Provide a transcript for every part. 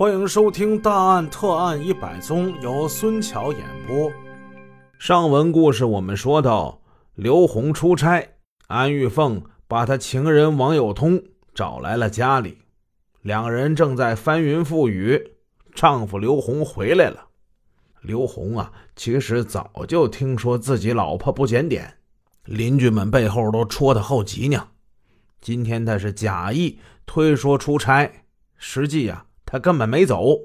欢迎收听《大案特案一百宗》，由孙桥演播。上文故事我们说到，刘红出差，安玉凤把他情人王友通找来了家里，两人正在翻云覆雨。丈夫刘红回来了。刘红啊，其实早就听说自己老婆不检点，邻居们背后都戳他后脊梁。今天他是假意推说出差，实际呀。他根本没走，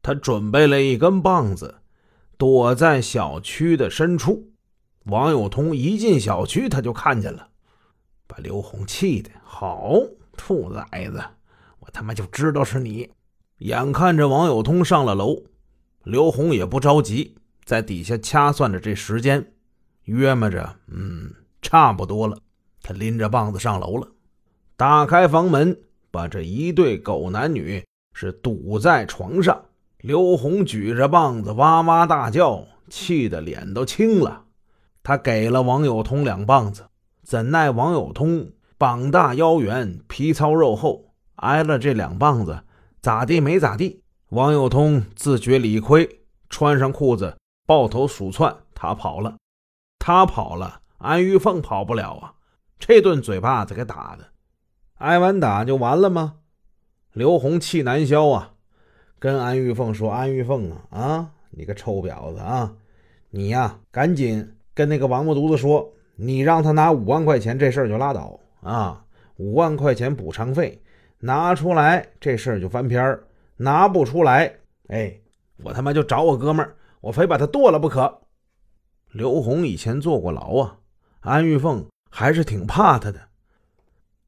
他准备了一根棒子，躲在小区的深处。王友通一进小区，他就看见了，把刘红气的好兔崽子，我他妈就知道是你！眼看着王友通上了楼，刘红也不着急，在底下掐算着这时间，约摸着，嗯，差不多了。他拎着棒子上楼了，打开房门，把这一对狗男女。是堵在床上，刘红举着棒子哇哇大叫，气得脸都青了。他给了王友通两棒子，怎奈王友通膀大腰圆，皮糙肉厚，挨了这两棒子，咋地没咋地。王友通自觉理亏，穿上裤子，抱头鼠窜，他跑了。他跑了，安玉凤跑不了啊！这顿嘴巴子给打的，挨完打就完了吗？刘红气难消啊，跟安玉凤说：“安玉凤啊，啊，你个臭婊子啊，你呀，赶紧跟那个王八犊子说，你让他拿五万块钱，这事儿就拉倒啊。五万块钱补偿费拿出来，这事儿就翻篇儿；拿不出来，哎，我他妈就找我哥们儿，我非把他剁了不可。”刘红以前坐过牢啊，安玉凤还是挺怕他的。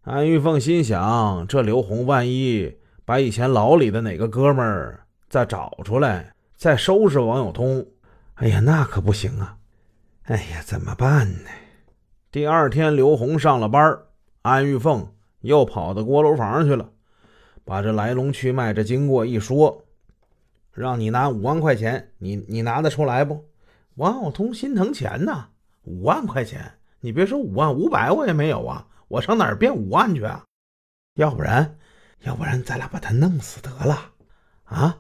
安玉凤心想：这刘红万一把以前牢里的哪个哥们儿再找出来，再收拾王友通，哎呀，那可不行啊！哎呀，怎么办呢？第二天，刘红上了班，安玉凤又跑到锅炉房去了，把这来龙去脉、这经过一说，让你拿五万块钱，你你拿得出来不？王友通心疼钱呐，五万块钱，你别说五万，五百我也没有啊。我上哪儿变五万去啊？要不然，要不然咱俩把他弄死得了啊！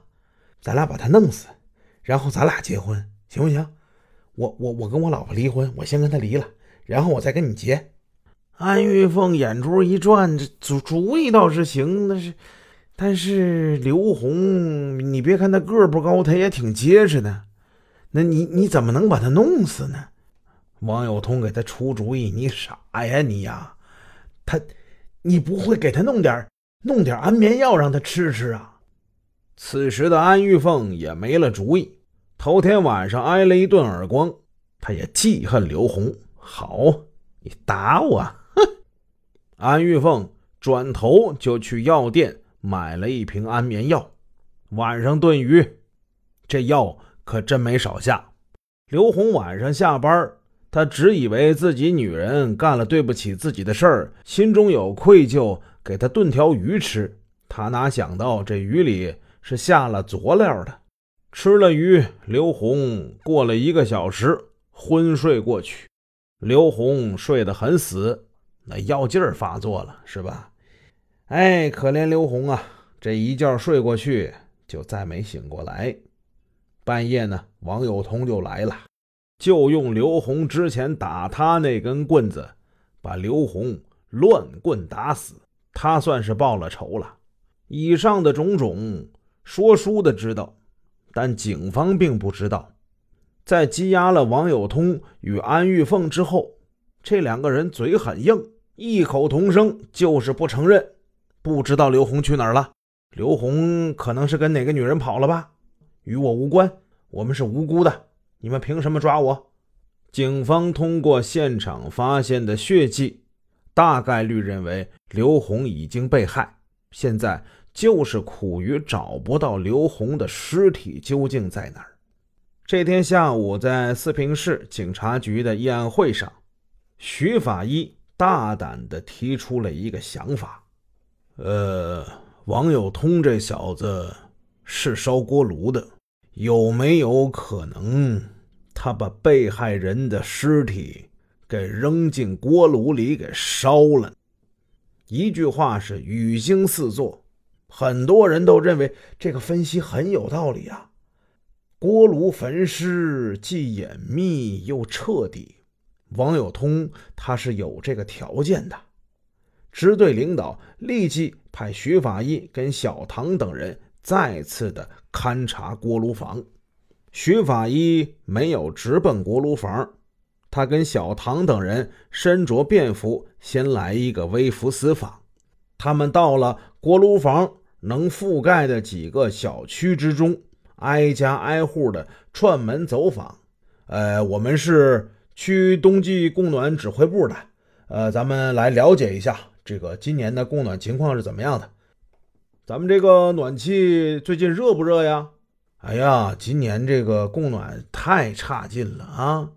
咱俩把他弄死，然后咱俩结婚，行不行？我我我跟我老婆离婚，我先跟他离了，然后我再跟你结。安玉凤眼珠一转，这主主意倒是行，但是但是刘红，你别看他个不高，他也挺结实的，那你你怎么能把他弄死呢？王有通给他出主意，你傻呀你呀！他，你不会给他弄点弄点安眠药让他吃吃啊？此时的安玉凤也没了主意。头天晚上挨了一顿耳光，她也记恨刘红。好，你打我！哼！安玉凤转头就去药店买了一瓶安眠药，晚上炖鱼。这药可真没少下。刘红晚上下班。他只以为自己女人干了对不起自己的事儿，心中有愧疚，给他炖条鱼吃。他哪想到这鱼里是下了佐料的。吃了鱼，刘红过了一个小时昏睡过去。刘红睡得很死，那药劲儿发作了，是吧？哎，可怜刘红啊，这一觉睡过去就再没醒过来。半夜呢，王有通就来了。就用刘红之前打他那根棍子，把刘红乱棍打死，他算是报了仇了。以上的种种，说书的知道，但警方并不知道。在羁押了王友通与安玉凤之后，这两个人嘴很硬，异口同声就是不承认，不知道刘红去哪儿了。刘红可能是跟哪个女人跑了吧？与我无关，我们是无辜的。你们凭什么抓我？警方通过现场发现的血迹，大概率认为刘红已经被害。现在就是苦于找不到刘红的尸体究竟在哪儿。这天下午，在四平市警察局的议案会上，徐法医大胆地提出了一个想法：呃，王友通这小子是烧锅炉的。有没有可能，他把被害人的尸体给扔进锅炉里给烧了？一句话是语惊四座。很多人都认为这个分析很有道理啊。锅炉焚尸既隐秘又彻底，王友通他是有这个条件的。支队领导立即派徐法医跟小唐等人再次的勘察锅炉房。徐法医没有直奔锅炉房，他跟小唐等人身着便服，先来一个微服私访。他们到了锅炉房能覆盖的几个小区之中，挨家挨户的串门走访。呃，我们是区冬季供暖指挥部的，呃，咱们来了解一下。这个今年的供暖情况是怎么样的？咱们这个暖气最近热不热呀？哎呀，今年这个供暖太差劲了啊！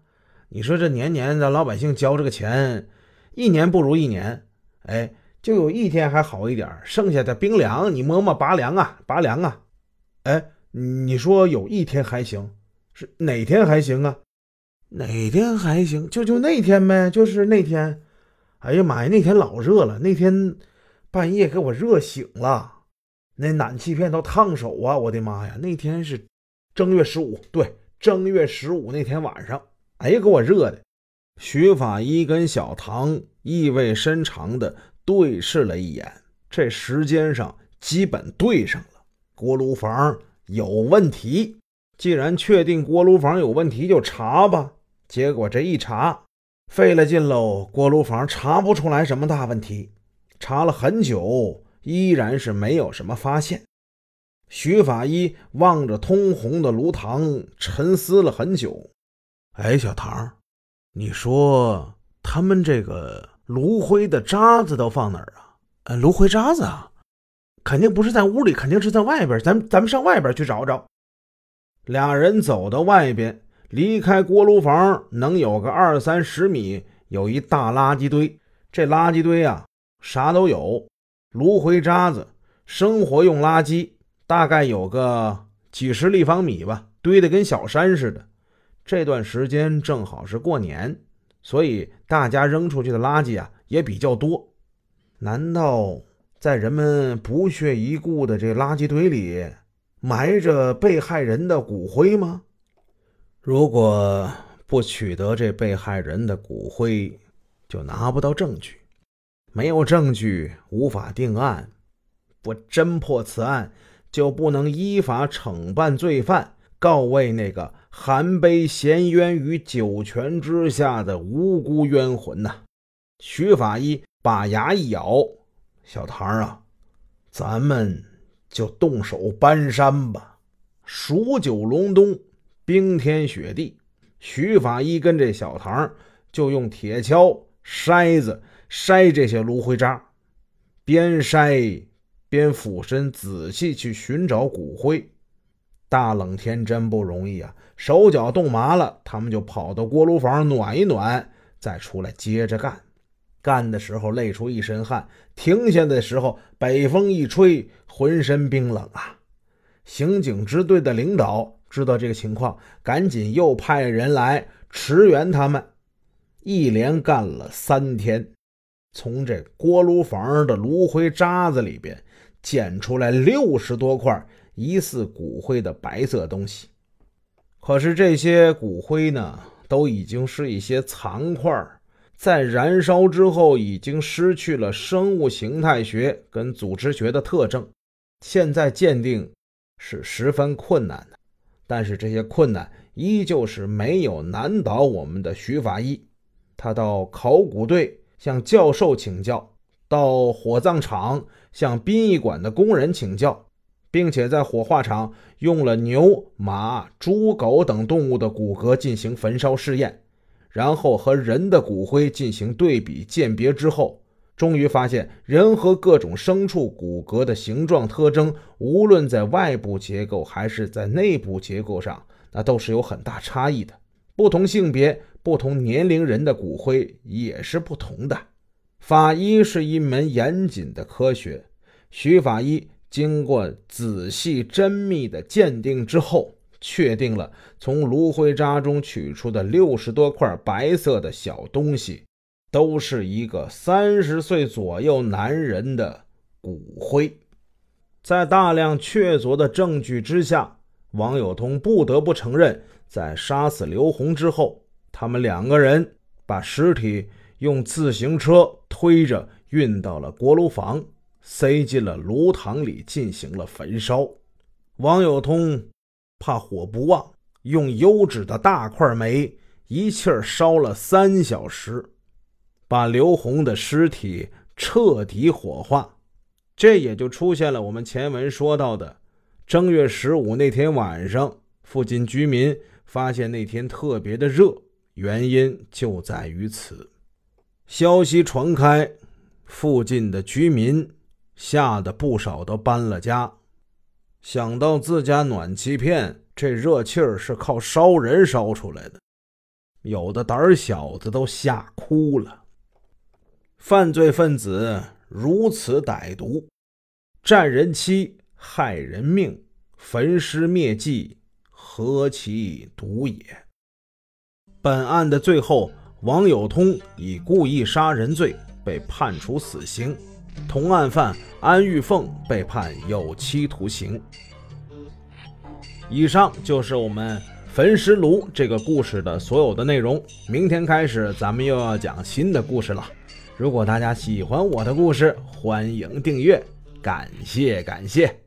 你说这年年咱老百姓交这个钱，一年不如一年。哎，就有一天还好一点，剩下的冰凉，你摸摸拔凉啊，拔凉啊！哎，你说有一天还行，是哪天还行啊？哪天还行？就就那天呗，就是那天。哎呀妈呀！那天老热了，那天半夜给我热醒了，那暖气片都烫手啊！我的妈呀！那天是正月十五，对，正月十五那天晚上，哎呀，给我热的。徐法医跟小唐意味深长的对视了一眼，这时间上基本对上了。锅炉房有问题，既然确定锅炉房有问题，就查吧。结果这一查。费了劲喽，锅炉房查不出来什么大问题，查了很久，依然是没有什么发现。徐法医望着通红的炉膛，沉思了很久。哎，小唐，你说他们这个炉灰的渣子都放哪儿啊？呃，炉灰渣子啊，肯定不是在屋里，肯定是在外边。咱咱们上外边去找找。俩人走到外边。离开锅炉房能有个二三十米，有一大垃圾堆。这垃圾堆啊，啥都有，炉灰渣子、生活用垃圾，大概有个几十立方米吧，堆得跟小山似的。这段时间正好是过年，所以大家扔出去的垃圾啊也比较多。难道在人们不屑一顾的这垃圾堆里埋着被害人的骨灰吗？如果不取得这被害人的骨灰，就拿不到证据，没有证据无法定案，不侦破此案，就不能依法惩办罪犯，告慰那个含悲衔冤于九泉之下的无辜冤魂呐！徐法医把牙一咬：“小唐啊，咱们就动手搬山吧，数九隆冬。”冰天雪地，徐法医跟这小唐就用铁锹、筛子筛这些炉灰渣，边筛边俯身仔细去寻找骨灰。大冷天真不容易啊，手脚冻麻了，他们就跑到锅炉房暖一暖，再出来接着干。干的时候累出一身汗，停下的时候北风一吹，浑身冰冷啊。刑警支队的领导。知道这个情况，赶紧又派人来驰援他们。一连干了三天，从这锅炉房的炉灰渣子里边捡出来六十多块疑似骨灰的白色东西。可是这些骨灰呢，都已经是一些残块，在燃烧之后已经失去了生物形态学跟组织学的特征，现在鉴定是十分困难的。但是这些困难依旧是没有难倒我们的徐法医。他到考古队向教授请教，到火葬场向殡仪馆的工人请教，并且在火化场用了牛、马、猪、狗等动物的骨骼进行焚烧试验，然后和人的骨灰进行对比鉴别之后。终于发现，人和各种牲畜骨骼的形状特征，无论在外部结构还是在内部结构上，那都是有很大差异的。不同性别、不同年龄人的骨灰也是不同的。法医是一门严谨的科学，徐法医经过仔细缜密的鉴定之后，确定了从炉灰渣中取出的六十多块白色的小东西。都是一个三十岁左右男人的骨灰。在大量确凿的证据之下，王友通不得不承认，在杀死刘红之后，他们两个人把尸体用自行车推着运到了锅炉房，塞进了炉膛里进行了焚烧。王友通怕火不旺，用油脂的大块煤一气儿烧了三小时，把刘洪的尸体彻底火化。这也就出现了我们前文说到的正月十五那天晚上，附近居民发现那天特别的热，原因就在于此。消息传开，附近的居民吓得不少都搬了家。想到自家暖气片这热气儿是靠烧人烧出来的，有的胆小的都吓哭了。犯罪分子。如此歹毒，占人妻，害人命，焚尸灭迹，何其毒也！本案的最后，王友通以故意杀人罪被判处死刑，同案犯安玉凤被判有期徒刑。以上就是我们焚尸炉这个故事的所有的内容。明天开始，咱们又要讲新的故事了。如果大家喜欢我的故事，欢迎订阅，感谢感谢。